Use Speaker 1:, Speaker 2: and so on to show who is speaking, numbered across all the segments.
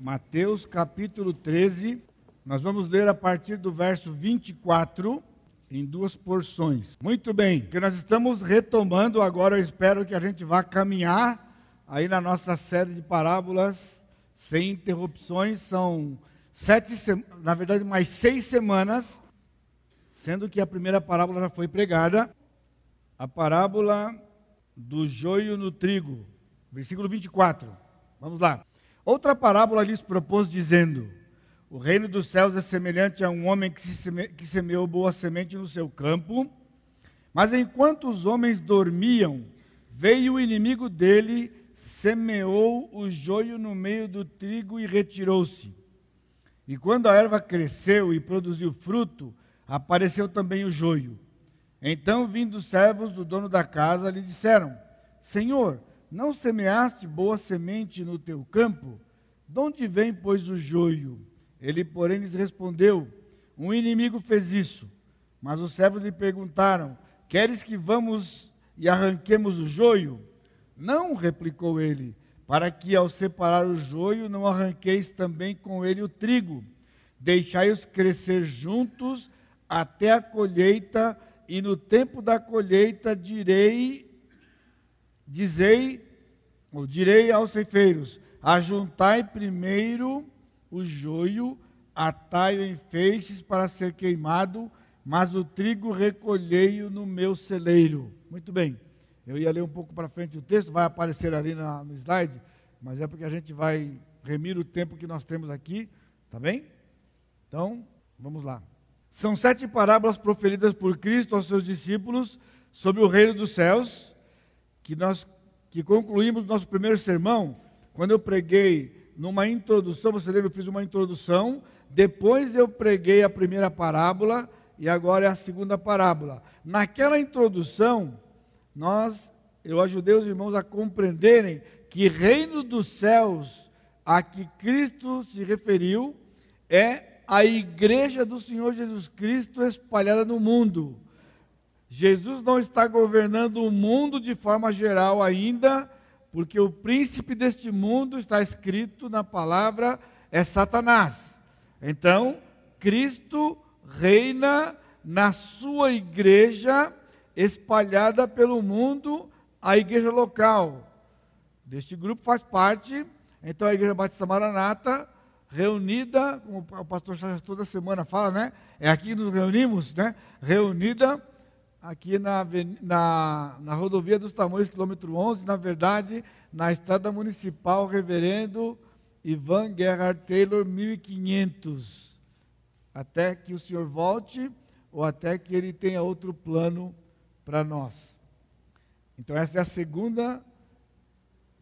Speaker 1: Mateus capítulo 13. Nós vamos ler a partir do verso 24 em duas porções. Muito bem, que nós estamos retomando agora, eu espero que a gente vá caminhar aí na nossa série de parábolas sem interrupções. São sete, na verdade, mais seis semanas, sendo que a primeira parábola já foi pregada, a parábola do joio no trigo, versículo 24. Vamos lá. Outra parábola lhes propôs, dizendo: O reino dos céus é semelhante a um homem que, seme... que semeou boa semente no seu campo, mas enquanto os homens dormiam, veio o inimigo dele, semeou o joio no meio do trigo e retirou-se. E quando a erva cresceu e produziu fruto, apareceu também o joio. Então, vindo os servos do dono da casa, lhe disseram: Senhor, não semeaste boa semente no teu campo? De onde vem, pois, o joio? Ele, porém, lhes respondeu: Um inimigo fez isso. Mas os servos lhe perguntaram: Queres que vamos e arranquemos o joio? Não, replicou ele, para que ao separar o joio não arranqueis também com ele o trigo. Deixai-os crescer juntos até a colheita, e no tempo da colheita direi Dizei, ou direi aos ceifeiros: ajuntai primeiro o joio, atai-o em feixes para ser queimado, mas o trigo recolhei-o no meu celeiro. Muito bem. Eu ia ler um pouco para frente o texto, vai aparecer ali na, no slide, mas é porque a gente vai remir o tempo que nós temos aqui, tá bem? Então, vamos lá. São sete parábolas proferidas por Cristo aos seus discípulos sobre o reino dos céus que nós que concluímos nosso primeiro sermão, quando eu preguei numa introdução, você lembra, eu fiz uma introdução, depois eu preguei a primeira parábola e agora é a segunda parábola. Naquela introdução, nós, eu ajudei os irmãos a compreenderem que reino dos céus a que Cristo se referiu é a igreja do Senhor Jesus Cristo espalhada no mundo. Jesus não está governando o mundo de forma geral ainda, porque o príncipe deste mundo está escrito na palavra é Satanás. Então, Cristo reina na sua igreja espalhada pelo mundo, a igreja local. Deste grupo faz parte, então a igreja Batista Maranata, reunida, como o pastor Charles toda semana fala, né? É aqui que nos reunimos, né? Reunida aqui na, na, na rodovia dos Tamoios, quilômetro 11, na verdade, na estrada municipal, reverendo Ivan Gerhard Taylor, 1500, até que o senhor volte ou até que ele tenha outro plano para nós. Então, essa é a segunda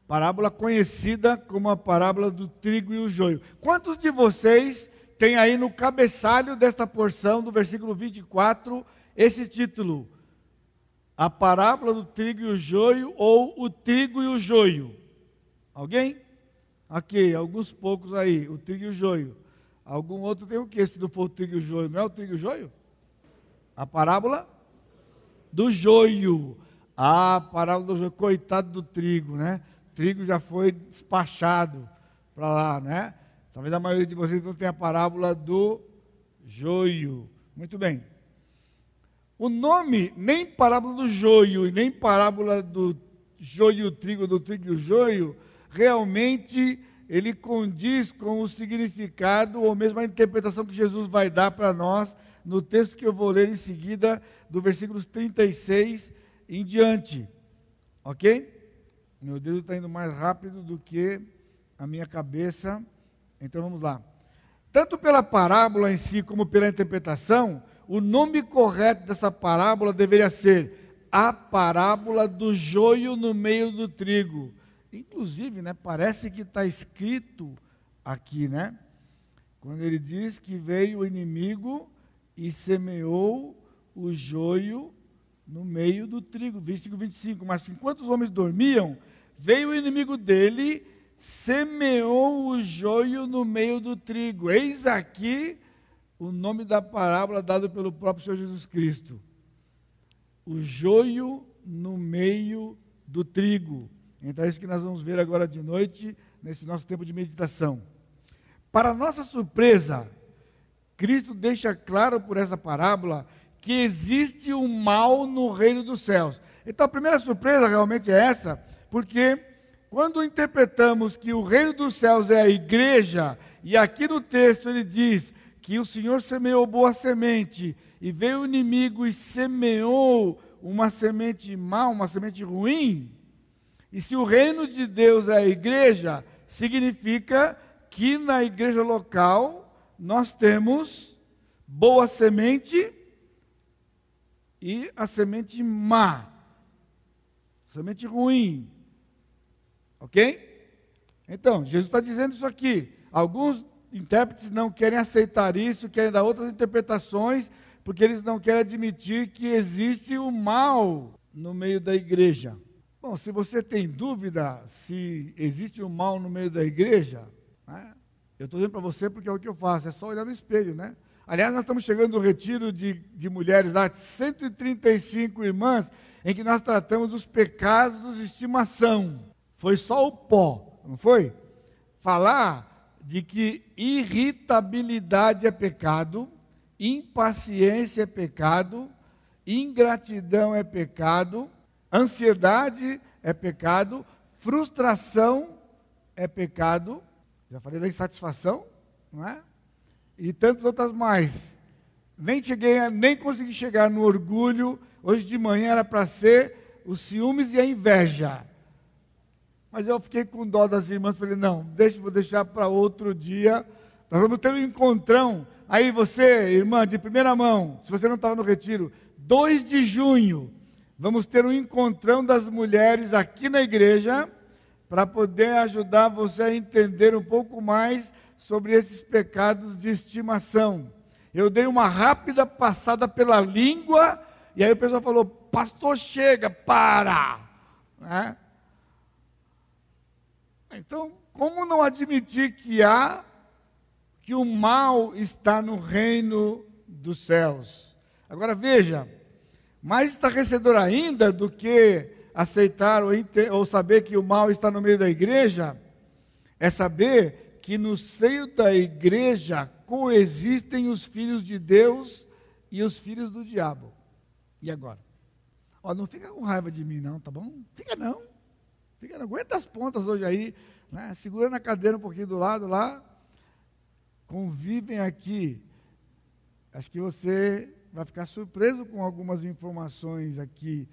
Speaker 1: parábola conhecida como a parábola do trigo e o joio. Quantos de vocês têm aí no cabeçalho desta porção, do versículo 24, esse título: A parábola do trigo e o joio, ou o trigo e o joio. Alguém? Aqui, alguns poucos aí, o trigo e o joio. Algum outro tem o que se não for o trigo e o joio? Não é o trigo e o joio? A parábola do joio. Ah, a parábola do joio, coitado do trigo, né? O trigo já foi despachado para lá, né? Talvez a maioria de vocês não tenha a parábola do joio. Muito bem. O nome, nem parábola do joio, e nem parábola do joio trigo, do trigo e o joio, realmente ele condiz com o significado ou mesmo a interpretação que Jesus vai dar para nós no texto que eu vou ler em seguida, do versículos 36 em diante. Ok? Meu dedo está indo mais rápido do que a minha cabeça. Então vamos lá. Tanto pela parábola em si como pela interpretação, o nome correto dessa parábola deveria ser a parábola do joio no meio do trigo. Inclusive, né, parece que está escrito aqui, né? Quando ele diz que veio o inimigo e semeou o joio no meio do trigo, versículo 25. Mas enquanto os homens dormiam, veio o inimigo dele, semeou o joio no meio do trigo. Eis aqui o nome da parábola dado pelo próprio Senhor Jesus Cristo. O joio no meio do trigo. Então é isso que nós vamos ver agora de noite, nesse nosso tempo de meditação. Para nossa surpresa, Cristo deixa claro por essa parábola que existe um mal no reino dos céus. Então a primeira surpresa realmente é essa, porque quando interpretamos que o reino dos céus é a igreja, e aqui no texto ele diz que o Senhor semeou boa semente, e veio o inimigo e semeou uma semente má, uma semente ruim, e se o reino de Deus é a igreja, significa que na igreja local nós temos boa semente e a semente má, semente ruim. Ok? Então, Jesus está dizendo isso aqui. Alguns intérpretes não querem aceitar isso, querem dar outras interpretações, porque eles não querem admitir que existe o mal no meio da igreja. Bom, se você tem dúvida se existe o mal no meio da igreja, né, eu estou dizendo para você porque é o que eu faço, é só olhar no espelho, né? Aliás, nós estamos chegando no retiro de, de mulheres lá, 135 irmãs, em que nós tratamos dos pecados de estimação. Foi só o pó, não foi? Falar de que irritabilidade é pecado, impaciência é pecado, ingratidão é pecado, ansiedade é pecado, frustração é pecado, já falei da insatisfação, não é? E tantas outras mais. Nem cheguei, nem consegui chegar no orgulho. Hoje de manhã era para ser os ciúmes e a inveja. Mas eu fiquei com dó das irmãs, falei, não, deixa, vou deixar para outro dia. Nós vamos ter um encontrão. Aí você, irmã, de primeira mão, se você não estava no retiro, 2 de junho, vamos ter um encontrão das mulheres aqui na igreja, para poder ajudar você a entender um pouco mais sobre esses pecados de estimação. Eu dei uma rápida passada pela língua, e aí o pessoal falou: Pastor, chega, para. Né? Então, como não admitir que há, que o mal está no reino dos céus? Agora veja, mais estarrecedor ainda do que aceitar ou, ou saber que o mal está no meio da igreja, é saber que no seio da igreja coexistem os filhos de Deus e os filhos do diabo. E agora? Ó, não fica com raiva de mim, não, tá bom? Fica não. Fica, aguenta as pontas hoje aí, né? segura na cadeira um pouquinho do lado lá. Convivem aqui. Acho que você vai ficar surpreso com algumas informações aqui.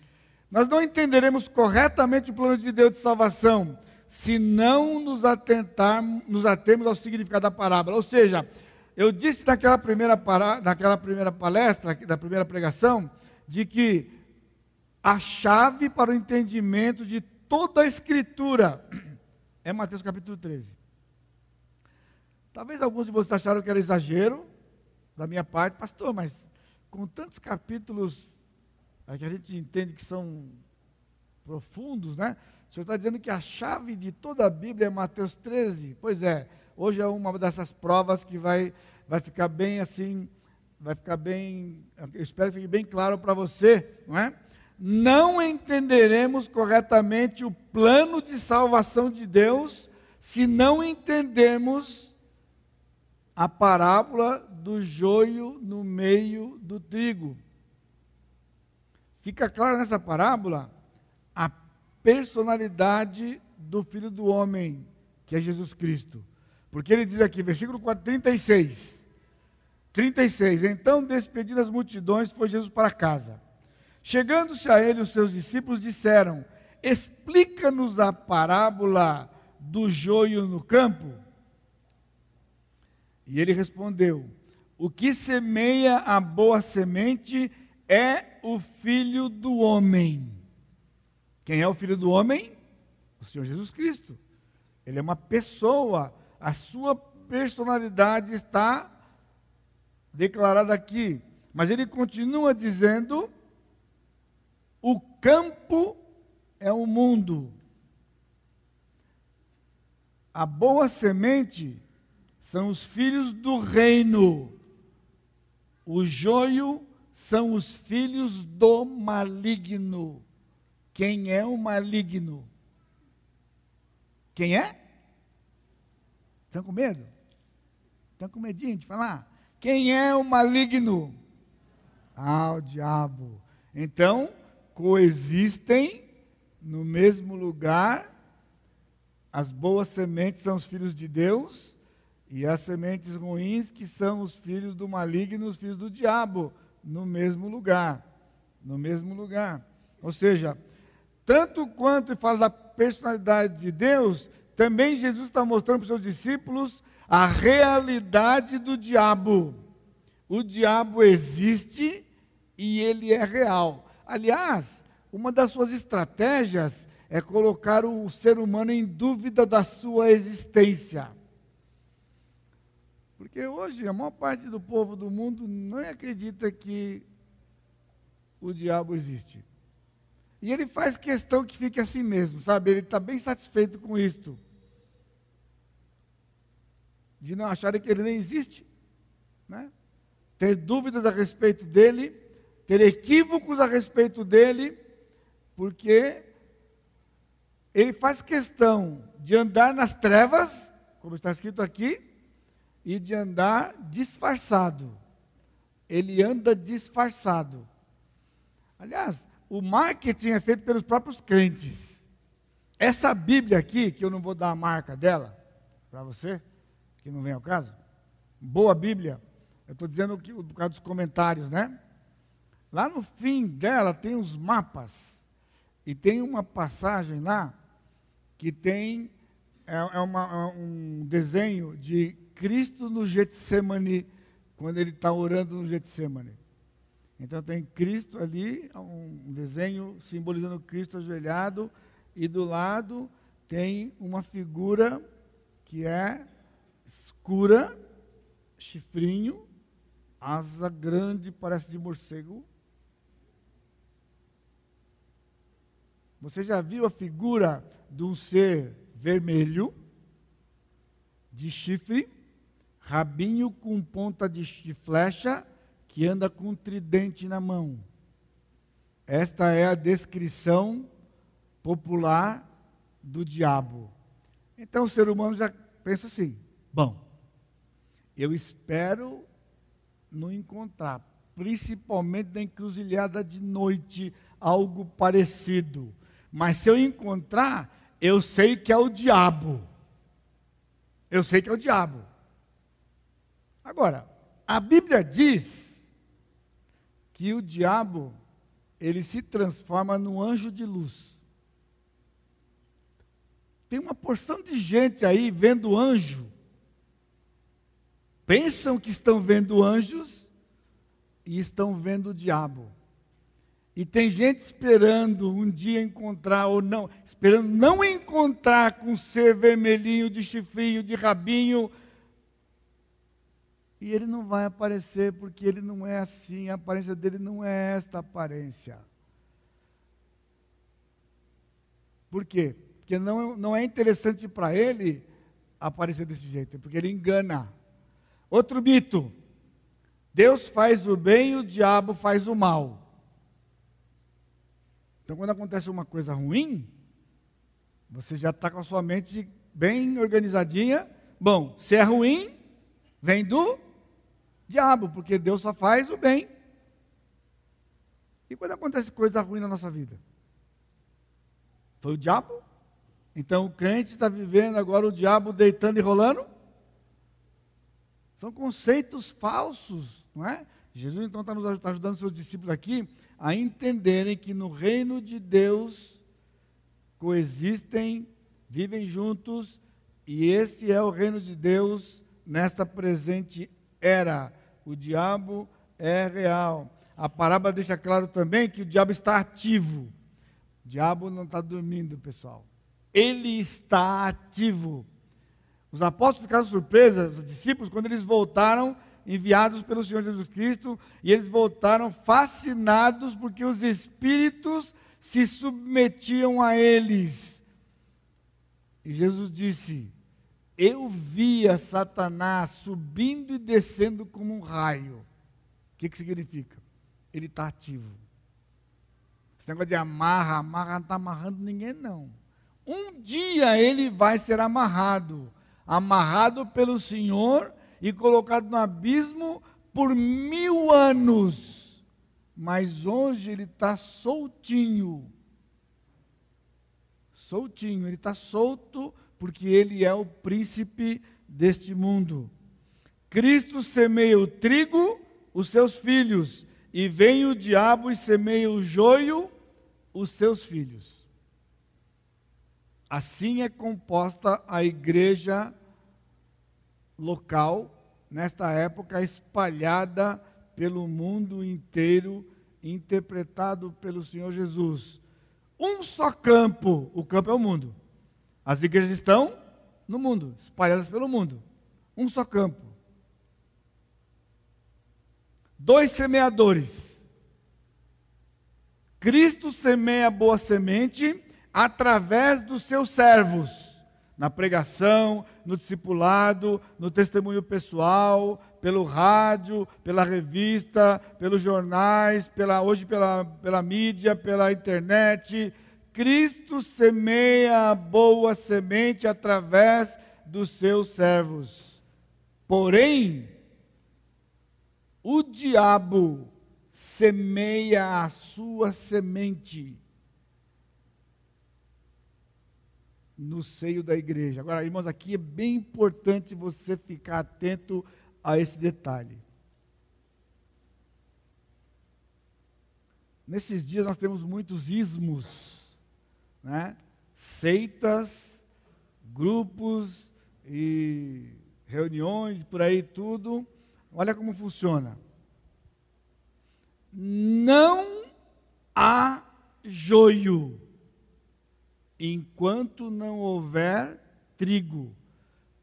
Speaker 1: Nós não entenderemos corretamente o plano de Deus de salvação se não nos atentar, nos atemos ao significado da parábola. Ou seja, eu disse naquela primeira, para, naquela primeira palestra, da primeira pregação, de que a chave para o entendimento de toda a Escritura é Mateus capítulo 13. Talvez alguns de vocês acharam que era exagero da minha parte, pastor, mas com tantos capítulos é que a gente entende que são profundos, né? O senhor está dizendo que a chave de toda a Bíblia é Mateus 13? Pois é, hoje é uma dessas provas que vai, vai ficar bem assim, vai ficar bem, eu espero que fique bem claro para você, não é? Não entenderemos corretamente o plano de salvação de Deus se não entendermos a parábola do joio no meio do trigo. Fica claro nessa parábola a personalidade do Filho do Homem, que é Jesus Cristo. Porque ele diz aqui, versículo 36. 36. Então, despedidas as multidões, foi Jesus para casa. Chegando-se a ele, os seus discípulos disseram: Explica-nos a parábola do joio no campo. E ele respondeu: O que semeia a boa semente é o filho do homem. Quem é o filho do homem? O Senhor Jesus Cristo. Ele é uma pessoa, a sua personalidade está declarada aqui. Mas ele continua dizendo campo é o mundo. A boa semente são os filhos do reino. O joio são os filhos do maligno. Quem é o maligno? Quem é? Estão com medo? Estão com medinho de falar? Quem é o maligno? Ah, o diabo. Então, coexistem no mesmo lugar. As boas sementes são os filhos de Deus e as sementes ruins que são os filhos do maligno, os filhos do diabo, no mesmo lugar, no mesmo lugar. Ou seja, tanto quanto fala da personalidade de Deus, também Jesus está mostrando para os seus discípulos a realidade do diabo. O diabo existe e ele é real. Aliás, uma das suas estratégias é colocar o ser humano em dúvida da sua existência. Porque hoje a maior parte do povo do mundo não acredita que o diabo existe. E ele faz questão que fique assim mesmo, sabe? Ele está bem satisfeito com isto. De não acharem que ele nem existe. Né? Ter dúvidas a respeito dele, ter equívocos a respeito dele, porque ele faz questão de andar nas trevas, como está escrito aqui, e de andar disfarçado. Ele anda disfarçado. Aliás, o marketing é feito pelos próprios crentes. Essa Bíblia aqui, que eu não vou dar a marca dela para você, que não vem ao caso, boa Bíblia, eu estou dizendo que, por causa dos comentários, né? Lá no fim dela tem os mapas, e tem uma passagem lá que tem é, é uma, é um desenho de Cristo no Getsemane, quando ele está orando no Getsemane. Então tem Cristo ali, um desenho simbolizando Cristo ajoelhado, e do lado tem uma figura que é escura, chifrinho, asa grande, parece de morcego. Você já viu a figura de um ser vermelho, de chifre, rabinho com ponta de flecha que anda com um tridente na mão. Esta é a descrição popular do diabo. Então o ser humano já pensa assim: bom, eu espero não encontrar, principalmente na encruzilhada de noite, algo parecido. Mas se eu encontrar, eu sei que é o diabo. Eu sei que é o diabo. Agora, a Bíblia diz que o diabo ele se transforma num anjo de luz. Tem uma porção de gente aí vendo anjo. Pensam que estão vendo anjos e estão vendo o diabo. E tem gente esperando um dia encontrar ou não, esperando não encontrar com ser vermelhinho de chifrinho, de rabinho, e ele não vai aparecer porque ele não é assim, a aparência dele não é esta aparência. Por quê? Porque não, não é interessante para ele aparecer desse jeito, porque ele engana. Outro mito: Deus faz o bem e o diabo faz o mal. Então, quando acontece uma coisa ruim, você já está com a sua mente bem organizadinha. Bom, se é ruim, vem do diabo, porque Deus só faz o bem. E quando acontece coisa ruim na nossa vida? Foi o diabo? Então o crente está vivendo agora o diabo deitando e rolando? São conceitos falsos, não é? Jesus então está nos tá ajudando seus discípulos aqui a entenderem que no reino de Deus coexistem, vivem juntos, e esse é o reino de Deus nesta presente era. O diabo é real. A parábola deixa claro também que o diabo está ativo. O diabo não está dormindo, pessoal. Ele está ativo. Os apóstolos ficaram surpresos, os discípulos, quando eles voltaram, enviados pelo Senhor Jesus Cristo, e eles voltaram fascinados porque os espíritos se submetiam a eles. E Jesus disse: eu via Satanás subindo e descendo como um raio. O que, que significa? Ele está ativo. Esse negócio de amarra, amarra, não está amarrando ninguém, não. Um dia ele vai ser amarrado amarrado pelo Senhor e colocado no abismo por mil anos. Mas hoje ele está soltinho. Soltinho, ele está solto porque ele é o príncipe deste mundo. Cristo semeia o trigo, os seus filhos, e vem o diabo e semeia o joio, os seus filhos. Assim é composta a igreja local, nesta época espalhada pelo mundo inteiro, interpretado pelo Senhor Jesus. Um só campo, o campo é o mundo. As igrejas estão no mundo, espalhadas pelo mundo. Um só campo. Dois semeadores. Cristo semeia boa semente através dos seus servos na pregação, no discipulado, no testemunho pessoal, pelo rádio, pela revista, pelos jornais, pela, hoje pela, pela mídia, pela internet. Cristo semeia boa semente através dos seus servos. Porém, o diabo semeia a sua semente no seio da igreja. Agora, irmãos, aqui é bem importante você ficar atento a esse detalhe. Nesses dias nós temos muitos ismos, né? seitas, grupos e reuniões, por aí tudo. Olha como funciona. Não há joio enquanto não houver trigo,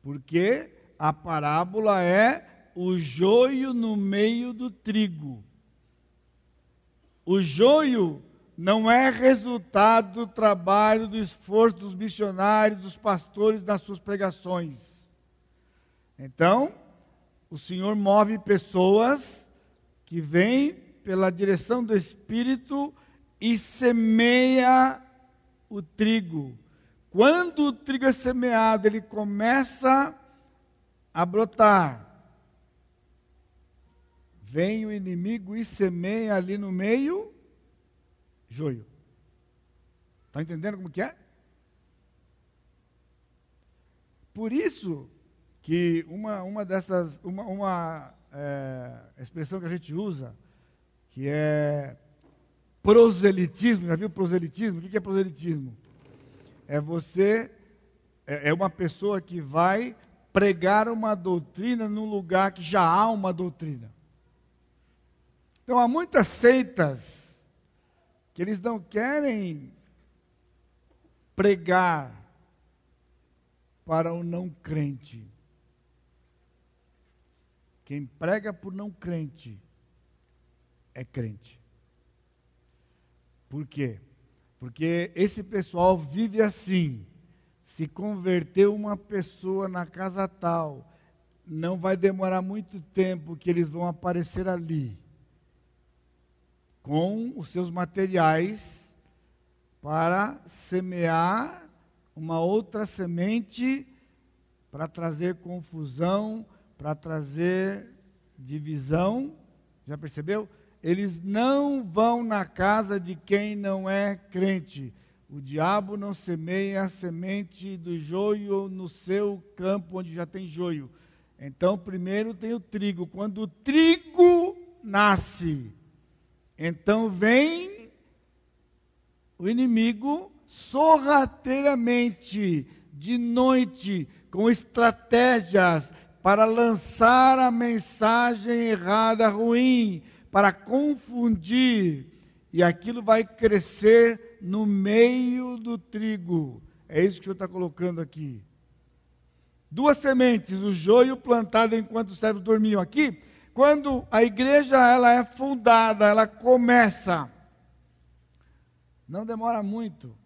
Speaker 1: porque a parábola é o joio no meio do trigo. O joio não é resultado do trabalho, do esforço dos missionários, dos pastores nas suas pregações. Então, o Senhor move pessoas que vêm pela direção do Espírito e semeia o trigo. Quando o trigo é semeado, ele começa a brotar. Vem o inimigo e semeia ali no meio joio. Está entendendo como que é? Por isso que uma, uma dessas, uma, uma é, expressão que a gente usa, que é proselitismo, já viu proselitismo? O que é proselitismo? É você, é, é uma pessoa que vai pregar uma doutrina num lugar que já há uma doutrina. Então há muitas seitas que eles não querem pregar para o não crente. Quem prega por não crente é crente. Por quê? Porque esse pessoal vive assim. Se converteu uma pessoa na casa tal, não vai demorar muito tempo que eles vão aparecer ali com os seus materiais para semear uma outra semente para trazer confusão, para trazer divisão. Já percebeu? Eles não vão na casa de quem não é crente. O diabo não semeia a semente do joio no seu campo onde já tem joio. Então, primeiro tem o trigo. Quando o trigo nasce, então vem o inimigo sorrateiramente, de noite, com estratégias para lançar a mensagem errada, ruim, para confundir, e aquilo vai crescer no meio do trigo. É isso que o Senhor está colocando aqui. Duas sementes, o joio plantado enquanto os servos dormiam. Aqui, quando a igreja ela é fundada, ela começa. Não demora muito.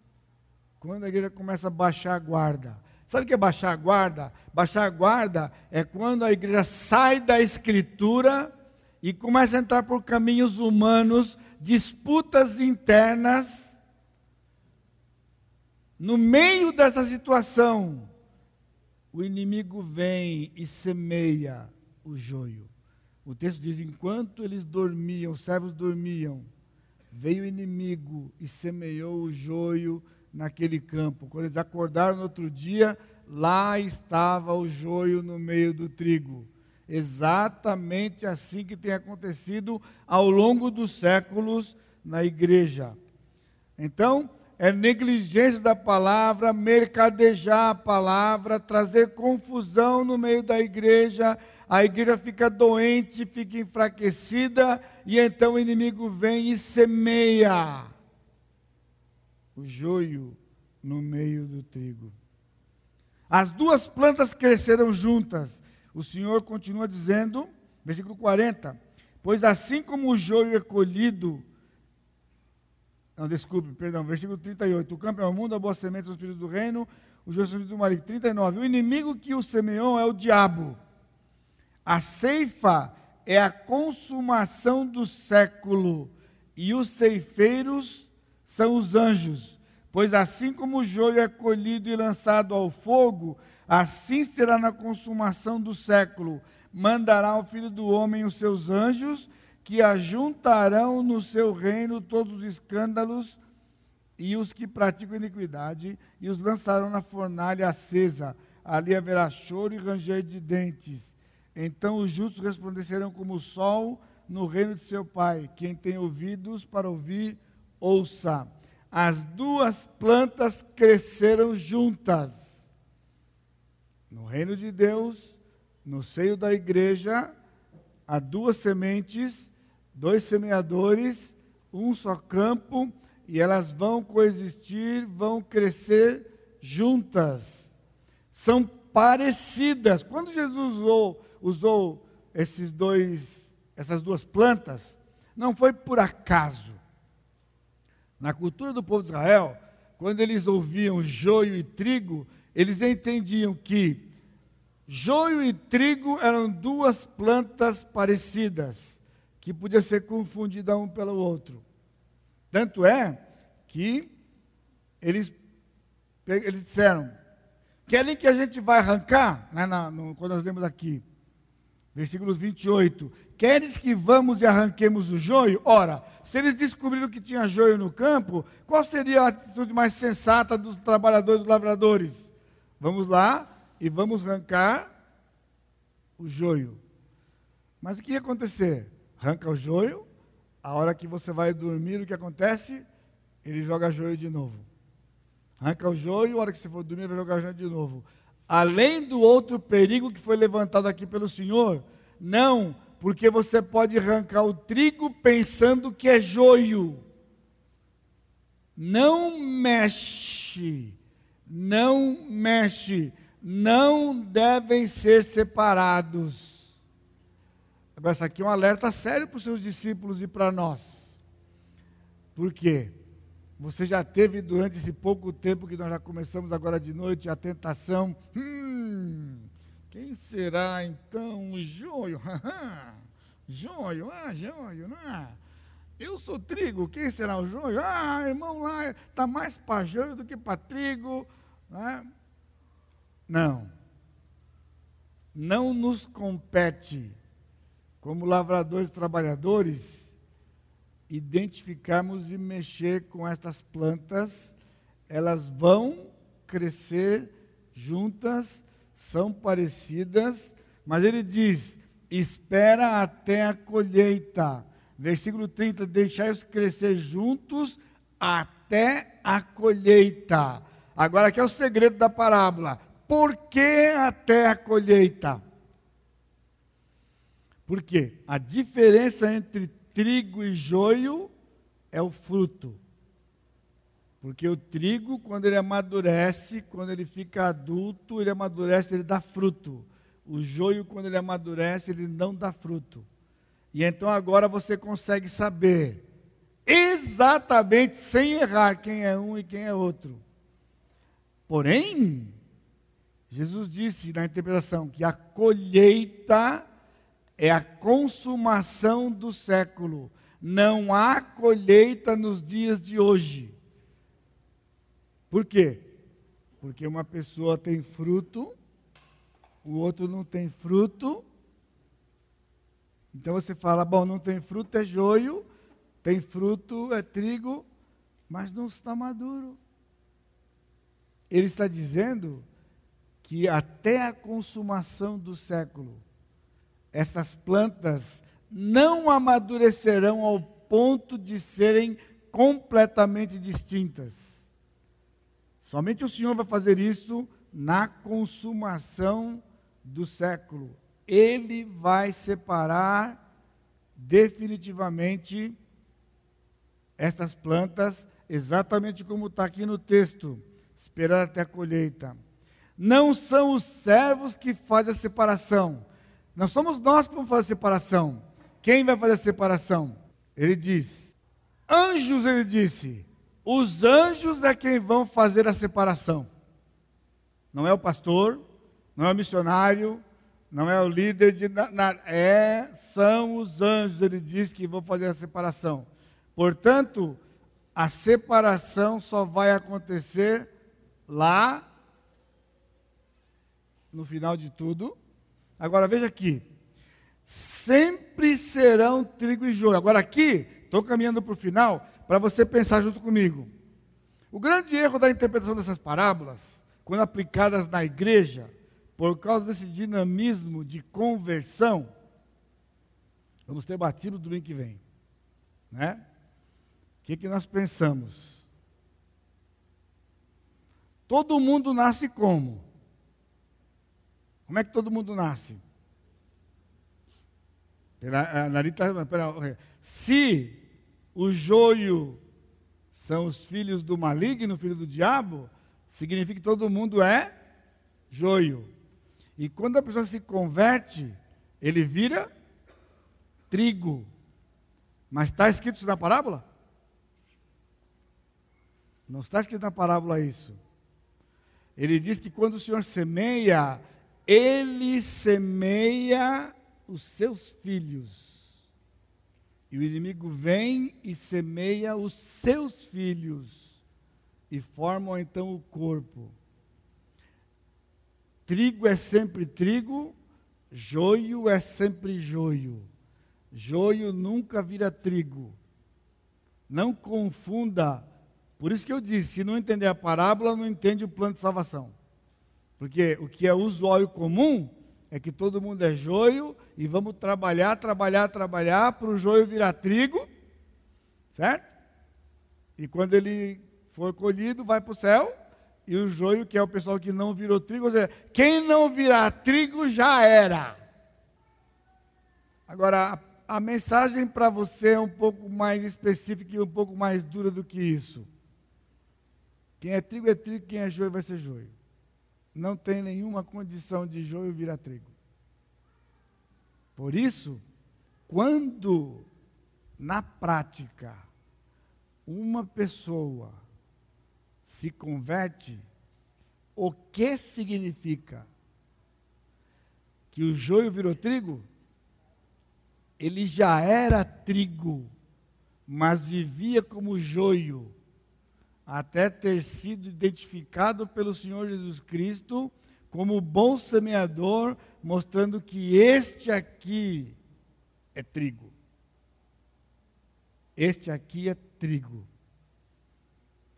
Speaker 1: Quando a igreja começa a baixar a guarda. Sabe o que é baixar a guarda? Baixar a guarda é quando a igreja sai da escritura e começa a entrar por caminhos humanos, disputas internas. No meio dessa situação, o inimigo vem e semeia o joio. O texto diz: enquanto eles dormiam, os servos dormiam, veio o inimigo e semeou o joio naquele campo. Quando eles acordaram no outro dia, lá estava o joio no meio do trigo. Exatamente assim que tem acontecido ao longo dos séculos na igreja. Então, é negligência da palavra, mercadejar a palavra, trazer confusão no meio da igreja, a igreja fica doente, fica enfraquecida, e então o inimigo vem e semeia o joio no meio do trigo. As duas plantas cresceram juntas. O Senhor continua dizendo, versículo 40: Pois assim como o joio é colhido não, desculpe, perdão, versículo 38. O campo é o mundo, a boa semente dos filhos do reino, o juízo filhos do marido. 39. O inimigo que o semeou é o diabo. A ceifa é a consumação do século, e os ceifeiros são os anjos. Pois assim como o joio é colhido e lançado ao fogo, assim será na consumação do século. Mandará o filho do homem os seus anjos que ajuntarão no seu reino todos os escândalos e os que praticam iniquidade, e os lançarão na fornalha acesa. Ali haverá choro e ranger de dentes. Então os justos resplandecerão como o sol no reino de seu Pai. Quem tem ouvidos para ouvir, ouça. As duas plantas cresceram juntas. No reino de Deus, no seio da igreja, há duas sementes dois semeadores, um só campo, e elas vão coexistir, vão crescer juntas. São parecidas. Quando Jesus usou, usou esses dois, essas duas plantas, não foi por acaso. Na cultura do povo de Israel, quando eles ouviam joio e trigo, eles entendiam que joio e trigo eram duas plantas parecidas que podia ser confundida um pelo outro. Tanto é que eles, eles disseram: querem que a gente vá arrancar? Né, na, no, quando nós lemos aqui, versículos 28. Queres que vamos e arranquemos o joio? Ora, se eles descobriram que tinha joio no campo, qual seria a atitude mais sensata dos trabalhadores, dos lavradores? Vamos lá e vamos arrancar o joio. Mas o que ia acontecer? arranca o joio, a hora que você vai dormir, o que acontece? Ele joga joio de novo. Arranca o joio, a hora que você for dormir, ele vai jogar joio de novo. Além do outro perigo que foi levantado aqui pelo Senhor, não, porque você pode arrancar o trigo pensando que é joio. Não mexe, não mexe, não devem ser separados. Agora, isso aqui é um alerta sério para os seus discípulos e para nós. Por quê? Você já teve durante esse pouco tempo que nós já começamos agora de noite a tentação. Hum, quem será então o joio? joio, ah, joio, né? Eu sou trigo, quem será o joio? Ah, irmão lá está mais para joio do que para trigo. Né? Não. Não nos compete como lavradores trabalhadores, identificarmos e mexer com estas plantas, elas vão crescer juntas, são parecidas, mas ele diz: espera até a colheita. Versículo 30: deixai-os crescer juntos até a colheita. Agora, aqui é o segredo da parábola. Por que até a colheita? Por quê? A diferença entre trigo e joio é o fruto. Porque o trigo, quando ele amadurece, quando ele fica adulto, ele amadurece, ele dá fruto. O joio, quando ele amadurece, ele não dá fruto. E então agora você consegue saber exatamente, sem errar, quem é um e quem é outro. Porém, Jesus disse na interpretação que a colheita é a consumação do século. Não há colheita nos dias de hoje. Por quê? Porque uma pessoa tem fruto, o outro não tem fruto, Então você fala, bom, não tem fruto, é joio, tem fruto, é trigo, mas não está maduro. Ele está dizendo que até a consumação do século, essas plantas não amadurecerão ao ponto de serem completamente distintas. Somente o Senhor vai fazer isso na consumação do século. Ele vai separar definitivamente estas plantas, exatamente como está aqui no texto, esperar até a colheita. Não são os servos que fazem a separação, não somos nós que vamos fazer a separação. Quem vai fazer a separação? Ele diz: anjos, ele disse, os anjos é quem vão fazer a separação. Não é o pastor, não é o missionário, não é o líder de nada, é, são os anjos, ele diz que vão fazer a separação. Portanto, a separação só vai acontecer lá no final de tudo. Agora veja aqui. Sempre serão trigo e joio. Agora aqui, estou caminhando para o final, para você pensar junto comigo. O grande erro da interpretação dessas parábolas, quando aplicadas na igreja, por causa desse dinamismo de conversão, vamos ter batido domingo que vem, né? O que, que nós pensamos? Todo mundo nasce como? Como é que todo mundo nasce? Pela, Narita, se o joio são os filhos do maligno, filho do diabo, significa que todo mundo é joio. E quando a pessoa se converte, ele vira trigo. Mas está escrito isso na parábola? Não está escrito na parábola isso. Ele diz que quando o Senhor semeia, ele semeia os seus filhos. E o inimigo vem e semeia os seus filhos. E formam então o corpo. Trigo é sempre trigo, joio é sempre joio. Joio nunca vira trigo. Não confunda. Por isso que eu disse: se não entender a parábola, não entende o plano de salvação. Porque o que é usual e comum é que todo mundo é joio e vamos trabalhar, trabalhar, trabalhar para o joio virar trigo, certo? E quando ele for colhido, vai para o céu e o joio, que é o pessoal que não virou trigo, ou seja, quem não virar trigo já era. Agora, a, a mensagem para você é um pouco mais específica e um pouco mais dura do que isso. Quem é trigo é trigo, quem é joio vai ser joio. Não tem nenhuma condição de joio virar trigo. Por isso, quando na prática uma pessoa se converte, o que significa? Que o joio virou trigo? Ele já era trigo, mas vivia como joio, até ter sido identificado pelo Senhor Jesus Cristo como bom semeador, mostrando que este aqui é trigo. Este aqui é trigo.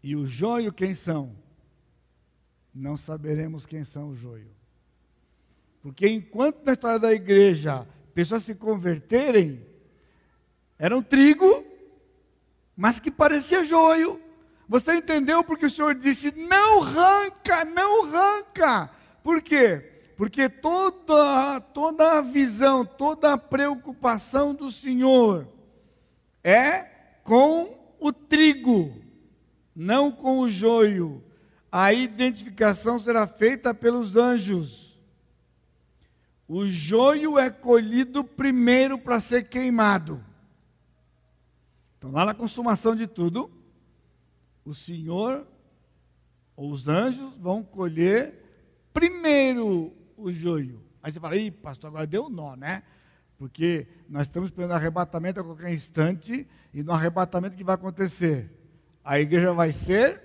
Speaker 1: E o joio quem são? Não saberemos quem são o joio. Porque enquanto na história da igreja pessoas se converterem, eram trigo, mas que parecia joio. Você entendeu porque o Senhor disse: não arranca, não arranca. Por quê? Porque toda, toda a visão, toda a preocupação do Senhor é com o trigo não com o joio. A identificação será feita pelos anjos. O joio é colhido primeiro para ser queimado. Então, lá na consumação de tudo, o Senhor, ou os anjos, vão colher primeiro o joio. Aí você fala, ih, pastor, agora deu nó, né? Porque nós estamos esperando arrebatamento a qualquer instante, e no arrebatamento que vai acontecer? a igreja vai ser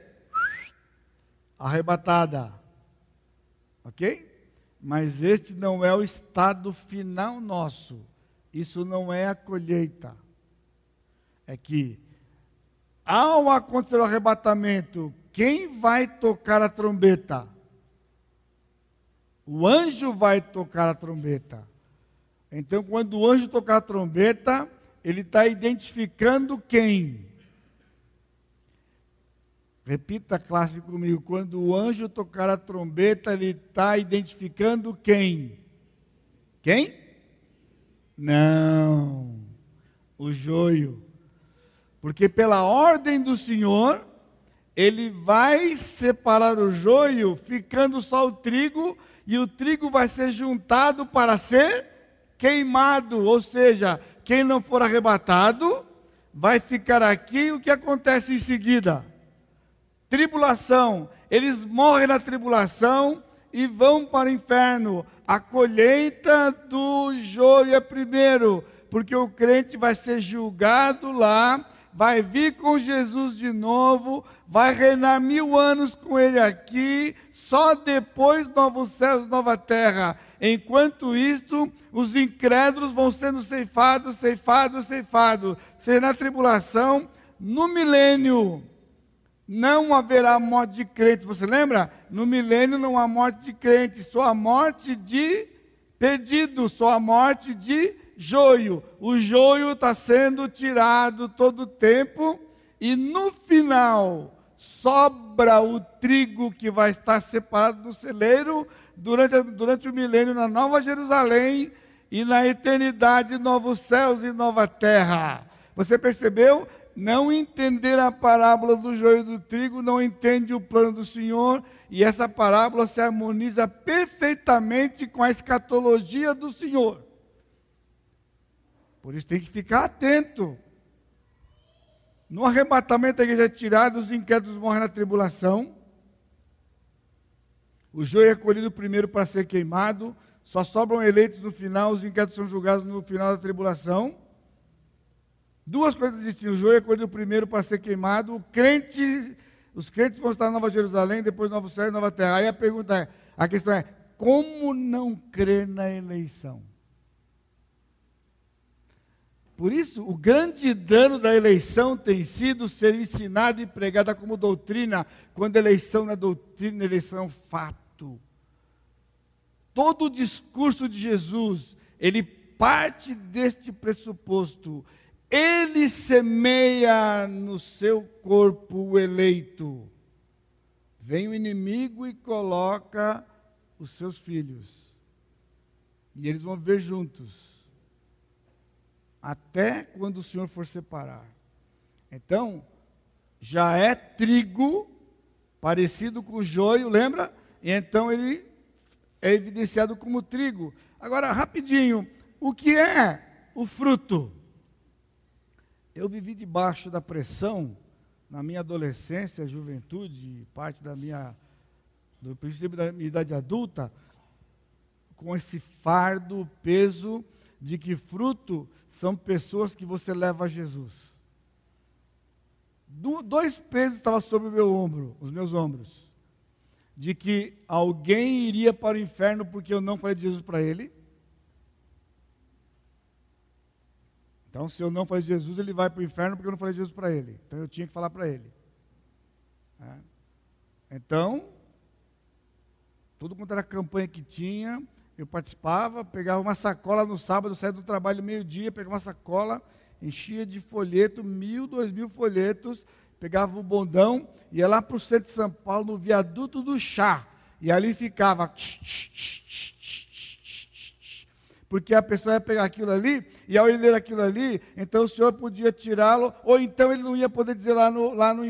Speaker 1: arrebatada. Ok? Mas este não é o estado final nosso. isso não é a colheita. É que, ao acontecer o arrebatamento, quem vai tocar a trombeta? O anjo vai tocar a trombeta. Então, quando o anjo tocar a trombeta, ele está identificando quem? Repita classe comigo. Quando o anjo tocar a trombeta, ele está identificando quem? Quem? Não. O joio. Porque pela ordem do Senhor, ele vai separar o joio, ficando só o trigo, e o trigo vai ser juntado para ser queimado. Ou seja, quem não for arrebatado, vai ficar aqui. O que acontece em seguida? tribulação. Eles morrem na tribulação e vão para o inferno. A colheita do joio é primeiro, porque o crente vai ser julgado lá, vai vir com Jesus de novo, vai reinar mil anos com ele aqui, só depois novos céus, nova terra. Enquanto isto, os incrédulos vão sendo ceifados, ceifados, ceifados. Seja na tribulação, no milênio não haverá morte de crentes. Você lembra? No milênio não há morte de crentes, só a morte de perdido, só a morte de joio. O joio está sendo tirado todo o tempo e no final sobra o trigo que vai estar separado do celeiro durante, durante o milênio na Nova Jerusalém e na eternidade novos céus e nova terra. Você percebeu? não entender a parábola do joio e do trigo, não entende o plano do Senhor, e essa parábola se harmoniza perfeitamente com a escatologia do Senhor. Por isso tem que ficar atento. No arrebatamento a igreja é tirada, os inquietos morrem na tribulação. O joio é colhido primeiro para ser queimado, só sobram eleitos no final, os inquietos são julgados no final da tribulação. Duas coisas existem: o joio é colhido primeiro para ser queimado, o crente, os crentes vão estar na Nova Jerusalém, depois Novo Céu e Nova Terra. Aí a pergunta é: a questão é, como não crer na eleição? Por isso, o grande dano da eleição tem sido ser ensinada e pregada como doutrina, quando eleição não é doutrina, eleição é um fato. Todo o discurso de Jesus, ele parte deste pressuposto. Ele semeia no seu corpo o eleito. Vem o inimigo e coloca os seus filhos. E eles vão ver juntos. Até quando o Senhor for separar. Então, já é trigo, parecido com o joio, lembra? E então ele é evidenciado como trigo. Agora, rapidinho, o que é o fruto? Eu vivi debaixo da pressão na minha adolescência, juventude, parte da minha do princípio da minha idade adulta, com esse fardo, peso de que fruto são pessoas que você leva a Jesus. Do, dois pesos estavam sobre o meu ombro, os meus ombros, de que alguém iria para o inferno porque eu não falei de Jesus para ele Então, se eu não falei de Jesus, ele vai para o inferno porque eu não falei de Jesus para ele. Então, eu tinha que falar para ele. É. Então, tudo quanto era campanha que tinha, eu participava, pegava uma sacola no sábado, saía do trabalho meio-dia, pegava uma sacola, enchia de folheto, mil, dois mil folhetos, pegava o bondão, ia lá para o centro de São Paulo, no viaduto do chá, e ali ficava. Porque a pessoa ia pegar aquilo ali, e ao ele ler aquilo ali, então o Senhor podia tirá-lo, ou então ele não ia poder dizer lá no, lá no,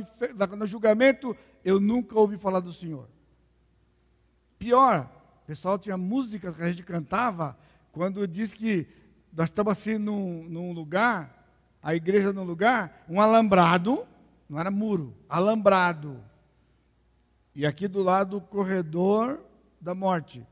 Speaker 1: no julgamento, eu nunca ouvi falar do Senhor. Pior, pessoal tinha músicas que a gente cantava, quando diz que nós estamos assim num, num lugar, a igreja num lugar, um alambrado, não era muro, alambrado. E aqui do lado o corredor da morte.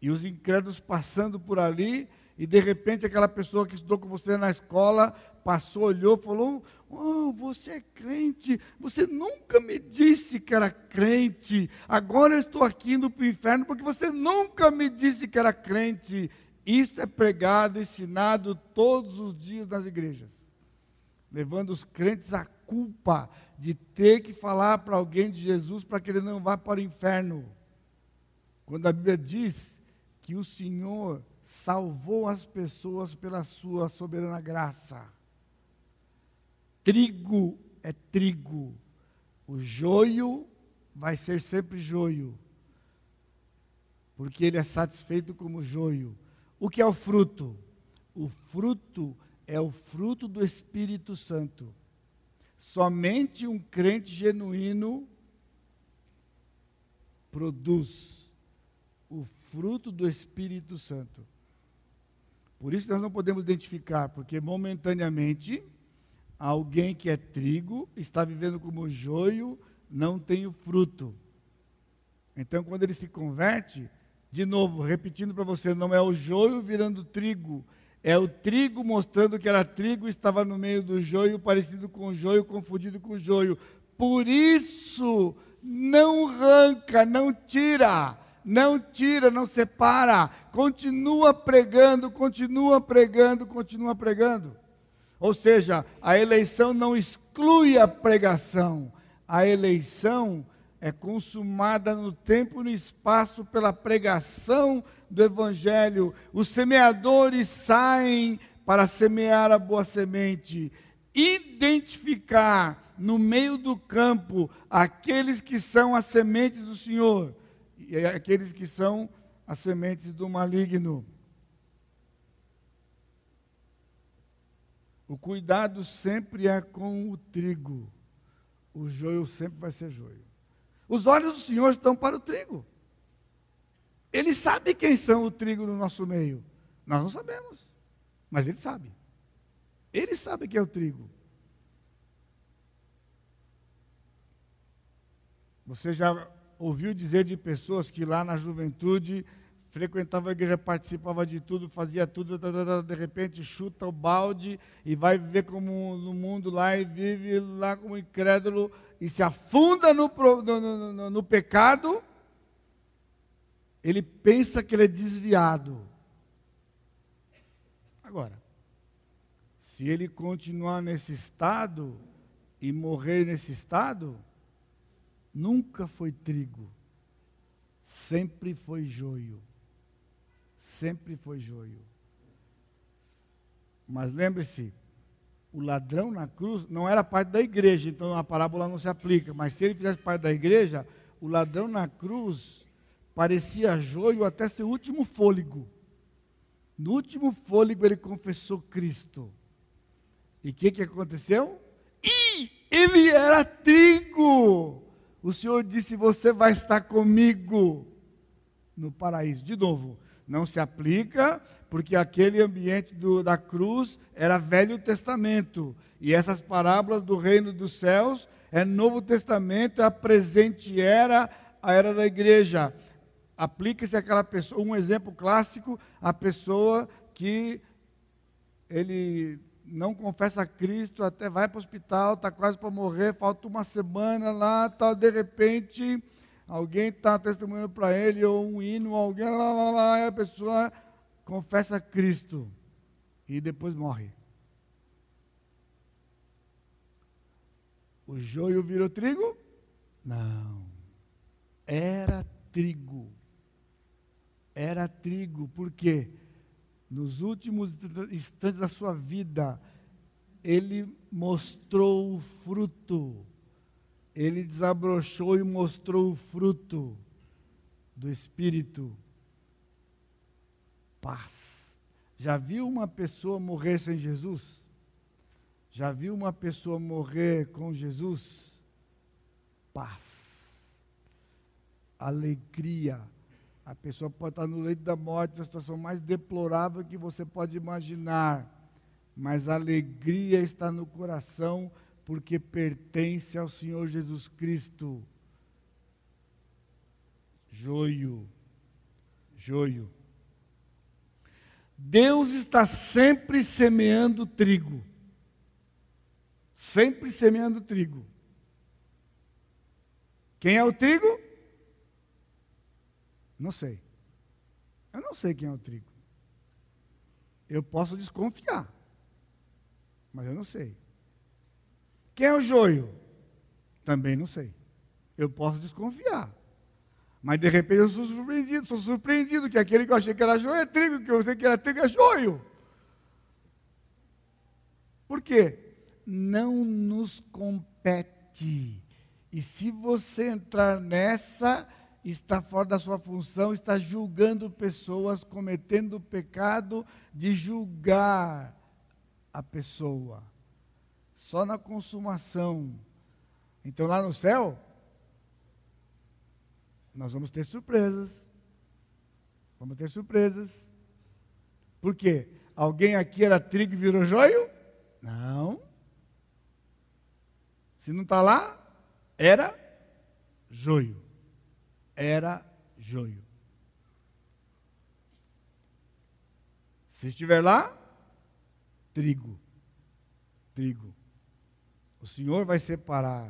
Speaker 1: E os incrédulos passando por ali, e de repente aquela pessoa que estudou com você na escola passou, olhou, falou: Oh, você é crente, você nunca me disse que era crente, agora eu estou aqui indo para o inferno porque você nunca me disse que era crente. Isso é pregado, ensinado todos os dias nas igrejas, levando os crentes à culpa de ter que falar para alguém de Jesus para que ele não vá para o inferno. Quando a Bíblia diz que o Senhor salvou as pessoas pela sua soberana graça. Trigo é trigo, o joio vai ser sempre joio, porque ele é satisfeito como joio. O que é o fruto? O fruto é o fruto do Espírito Santo. Somente um crente genuíno produz o fruto do Espírito Santo. Por isso nós não podemos identificar, porque momentaneamente alguém que é trigo está vivendo como joio, não tem o fruto. Então quando ele se converte, de novo, repetindo para você, não é o joio virando trigo, é o trigo mostrando que era trigo, estava no meio do joio, parecido com joio, confundido com joio. Por isso, não arranca, não tira não tira, não separa, continua pregando, continua pregando, continua pregando. Ou seja, a eleição não exclui a pregação, a eleição é consumada no tempo e no espaço pela pregação do Evangelho. Os semeadores saem para semear a boa semente, identificar no meio do campo aqueles que são as sementes do Senhor e é aqueles que são as sementes do maligno. O cuidado sempre é com o trigo. O joio sempre vai ser joio. Os olhos do Senhor estão para o trigo. Ele sabe quem são o trigo no nosso meio. Nós não sabemos. Mas ele sabe. Ele sabe quem é o trigo. Você já ouviu dizer de pessoas que lá na juventude frequentava a igreja, participava de tudo, fazia tudo, tá, tá, tá, de repente chuta o balde e vai viver como no mundo lá e vive lá como incrédulo e se afunda no, no, no, no pecado, ele pensa que ele é desviado. Agora, se ele continuar nesse estado e morrer nesse estado, nunca foi trigo, sempre foi joio. Sempre foi joio. Mas lembre-se, o ladrão na cruz não era parte da igreja, então a parábola não se aplica. Mas se ele fizesse parte da igreja, o ladrão na cruz parecia joio até seu último fôlego. No último fôlego ele confessou Cristo. E o que, que aconteceu? E ele era trigo o Senhor disse: Você vai estar comigo no paraíso. De novo, não se aplica, porque aquele ambiente do, da cruz era Velho Testamento. E essas parábolas do reino dos céus é Novo Testamento, é a presente era, a era da igreja. Aplica-se aquela pessoa, um exemplo clássico, a pessoa que ele não confessa a Cristo, até vai para o hospital, está quase para morrer, falta uma semana lá, tal, de repente, alguém está testemunhando para ele, ou um hino, alguém lá, lá, lá, e a pessoa confessa a Cristo e depois morre. O joio virou trigo? Não. Era trigo. Era trigo, por quê? Nos últimos instantes da sua vida, ele mostrou o fruto. Ele desabrochou e mostrou o fruto do Espírito. Paz. Já viu uma pessoa morrer sem Jesus? Já viu uma pessoa morrer com Jesus? Paz. Alegria a pessoa pode estar no leito da morte, na situação mais deplorável que você pode imaginar. Mas a alegria está no coração, porque pertence ao Senhor Jesus Cristo. Joio. Joio. Deus está sempre semeando trigo. Sempre semeando trigo. Quem é o trigo? Não sei. Eu não sei quem é o trigo. Eu posso desconfiar, mas eu não sei. Quem é o joio? Também não sei. Eu posso desconfiar. Mas de repente eu sou surpreendido, sou surpreendido que aquele que eu achei que era joio é trigo, que eu sei que era trigo é joio. Por quê? Não nos compete. E se você entrar nessa, está fora da sua função, está julgando pessoas, cometendo o pecado de julgar a pessoa. Só na consumação. Então lá no céu, nós vamos ter surpresas. Vamos ter surpresas. Por quê? Alguém aqui era trigo e virou joio? Não. Se não está lá, era joio. Era joio. Se estiver lá, trigo. Trigo. O Senhor vai separar.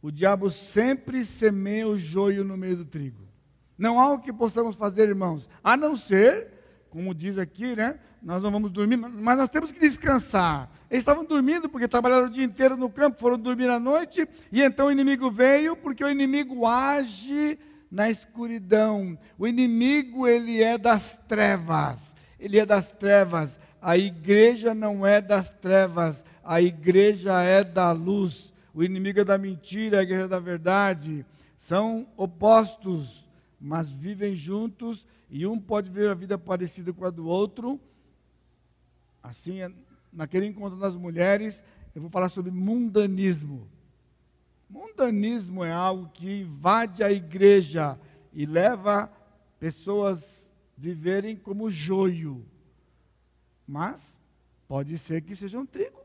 Speaker 1: O diabo sempre semeia o joio no meio do trigo. Não há o que possamos fazer, irmãos, a não ser, como diz aqui, né? Nós não vamos dormir, mas nós temos que descansar. Eles estavam dormindo porque trabalharam o dia inteiro no campo, foram dormir à noite, e então o inimigo veio, porque o inimigo age na escuridão. O inimigo, ele é das trevas. Ele é das trevas. A igreja não é das trevas, a igreja é da luz. O inimigo é da mentira, a igreja é da verdade. São opostos, mas vivem juntos e um pode ver a vida parecida com a do outro. Assim, naquele encontro das mulheres, eu vou falar sobre mundanismo. Mundanismo é algo que invade a igreja e leva pessoas a viverem como joio. Mas pode ser que seja um trigo.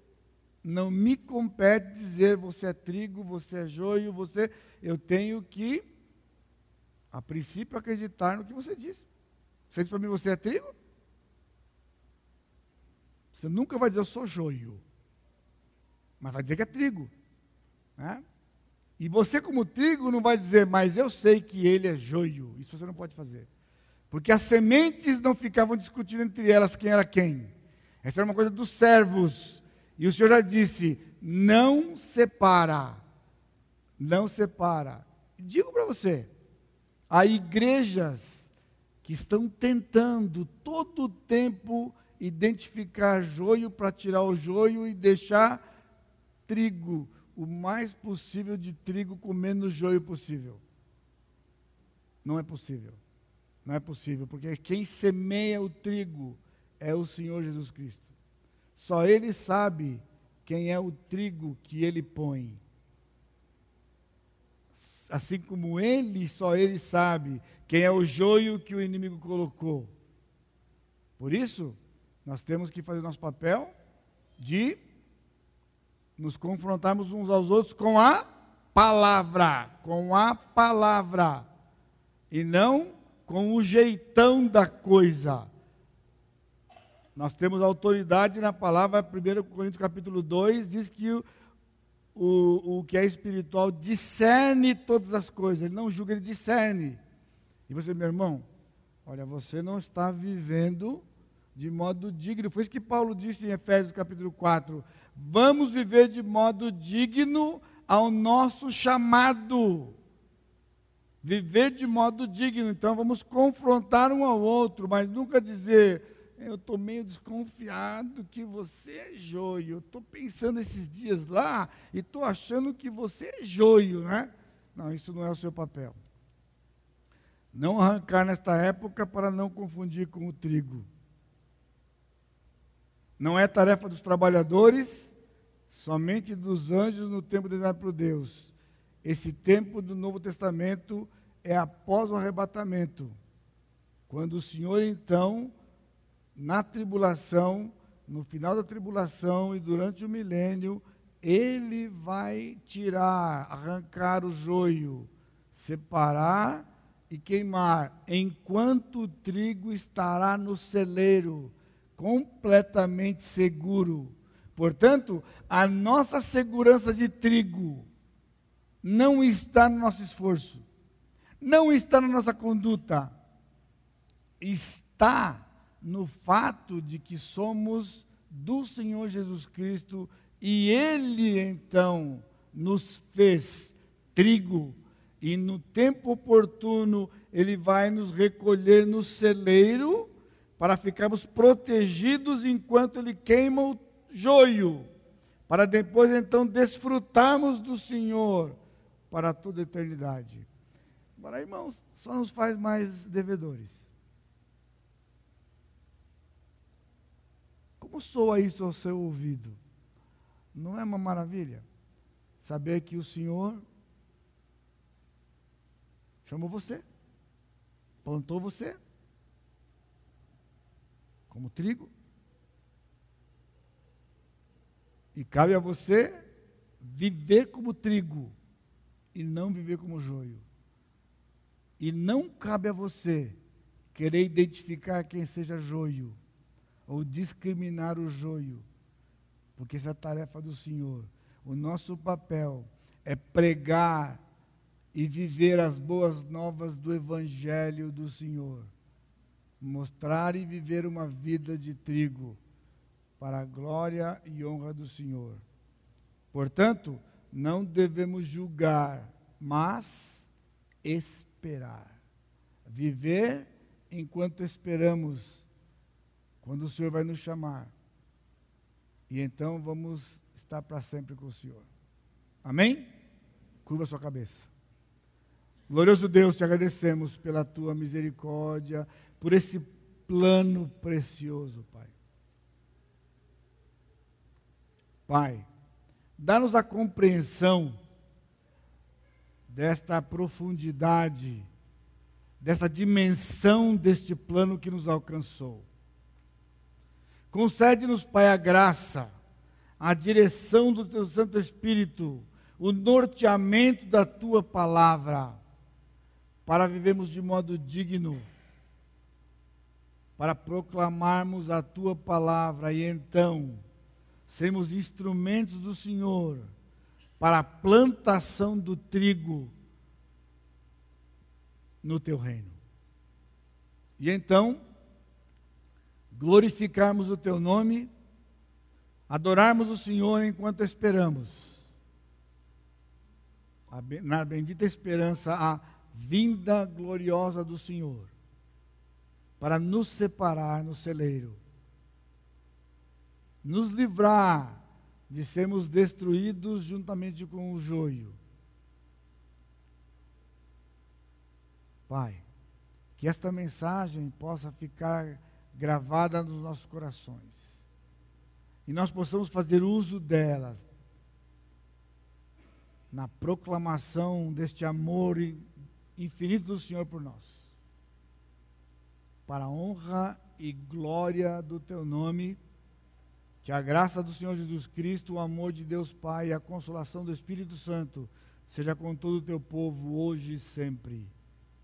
Speaker 1: Não me compete dizer você é trigo, você é joio, você. Eu tenho que, a princípio, acreditar no que você diz. Você diz para mim, você é trigo? Você nunca vai dizer eu sou joio. Mas vai dizer que é trigo. Né? E você, como trigo, não vai dizer, mas eu sei que ele é joio. Isso você não pode fazer. Porque as sementes não ficavam discutindo entre elas quem era quem. Essa era uma coisa dos servos. E o Senhor já disse: não separa. Não separa. Digo para você: há igrejas que estão tentando todo o tempo identificar joio para tirar o joio e deixar trigo, o mais possível de trigo com menos joio possível. Não é possível. Não é possível, porque quem semeia o trigo é o Senhor Jesus Cristo. Só Ele sabe quem é o trigo que Ele põe. Assim como Ele, só Ele sabe quem é o joio que o inimigo colocou. Por isso, nós temos que fazer nosso papel de nos confrontarmos uns aos outros com a palavra, com a palavra, e não com o jeitão da coisa. Nós temos autoridade na palavra, 1 Coríntios capítulo 2, diz que o, o, o que é espiritual discerne todas as coisas, ele não julga, ele discerne. E você, meu irmão, olha, você não está vivendo de modo digno. Foi isso que Paulo disse em Efésios capítulo 4. Vamos viver de modo digno ao nosso chamado. Viver de modo digno. Então vamos confrontar um ao outro, mas nunca dizer, eu estou meio desconfiado que você é joio. Eu estou pensando esses dias lá e estou achando que você é joio, né? Não, isso não é o seu papel. Não arrancar nesta época para não confundir com o trigo. Não é tarefa dos trabalhadores, somente dos anjos no tempo designado por Deus. Esse tempo do Novo Testamento é após o arrebatamento. Quando o Senhor, então, na tribulação, no final da tribulação e durante o milênio, ele vai tirar, arrancar o joio, separar e queimar, enquanto o trigo estará no celeiro completamente seguro. Portanto, a nossa segurança de trigo não está no nosso esforço, não está na nossa conduta, está no fato de que somos do Senhor Jesus Cristo e Ele então nos fez trigo. E no tempo oportuno Ele vai nos recolher no celeiro para ficarmos protegidos enquanto Ele queima o joio, para depois então desfrutarmos do Senhor para toda a eternidade. Agora, irmãos, só nos faz mais devedores. Como soa isso ao seu ouvido? Não é uma maravilha? Saber que o Senhor chamou você, plantou você, como trigo, e cabe a você viver como trigo e não viver como joio. E não cabe a você querer identificar quem seja joio ou discriminar o joio, porque essa é a tarefa do Senhor. O nosso papel é pregar e viver as boas novas do Evangelho do Senhor. Mostrar e viver uma vida de trigo para a glória e honra do Senhor. Portanto, não devemos julgar, mas esperar. Viver enquanto esperamos quando o Senhor vai nos chamar. E então vamos estar para sempre com o Senhor. Amém? Curva sua cabeça. Glorioso Deus, te agradecemos pela tua misericórdia, por esse plano precioso, Pai. Pai, dá-nos a compreensão desta profundidade, desta dimensão deste plano que nos alcançou. Concede-nos, Pai, a graça, a direção do Teu Santo Espírito, o norteamento da Tua palavra, para vivermos de modo digno, para proclamarmos a Tua palavra e então sermos instrumentos do Senhor para a plantação do trigo no Teu reino. E então, glorificarmos o teu nome, adorarmos o Senhor enquanto esperamos. Na bendita esperança, a vinda gloriosa do Senhor, para nos separar no celeiro, nos livrar de sermos destruídos juntamente com o joio. Pai, que esta mensagem possa ficar gravada nos nossos corações. E nós possamos fazer uso delas na proclamação deste amor infinito do Senhor por nós. Para a honra e glória do teu nome, que a graça do Senhor Jesus Cristo, o amor de Deus Pai e a consolação do Espírito Santo seja com todo o teu povo hoje e sempre.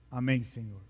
Speaker 1: Amém, Senhor.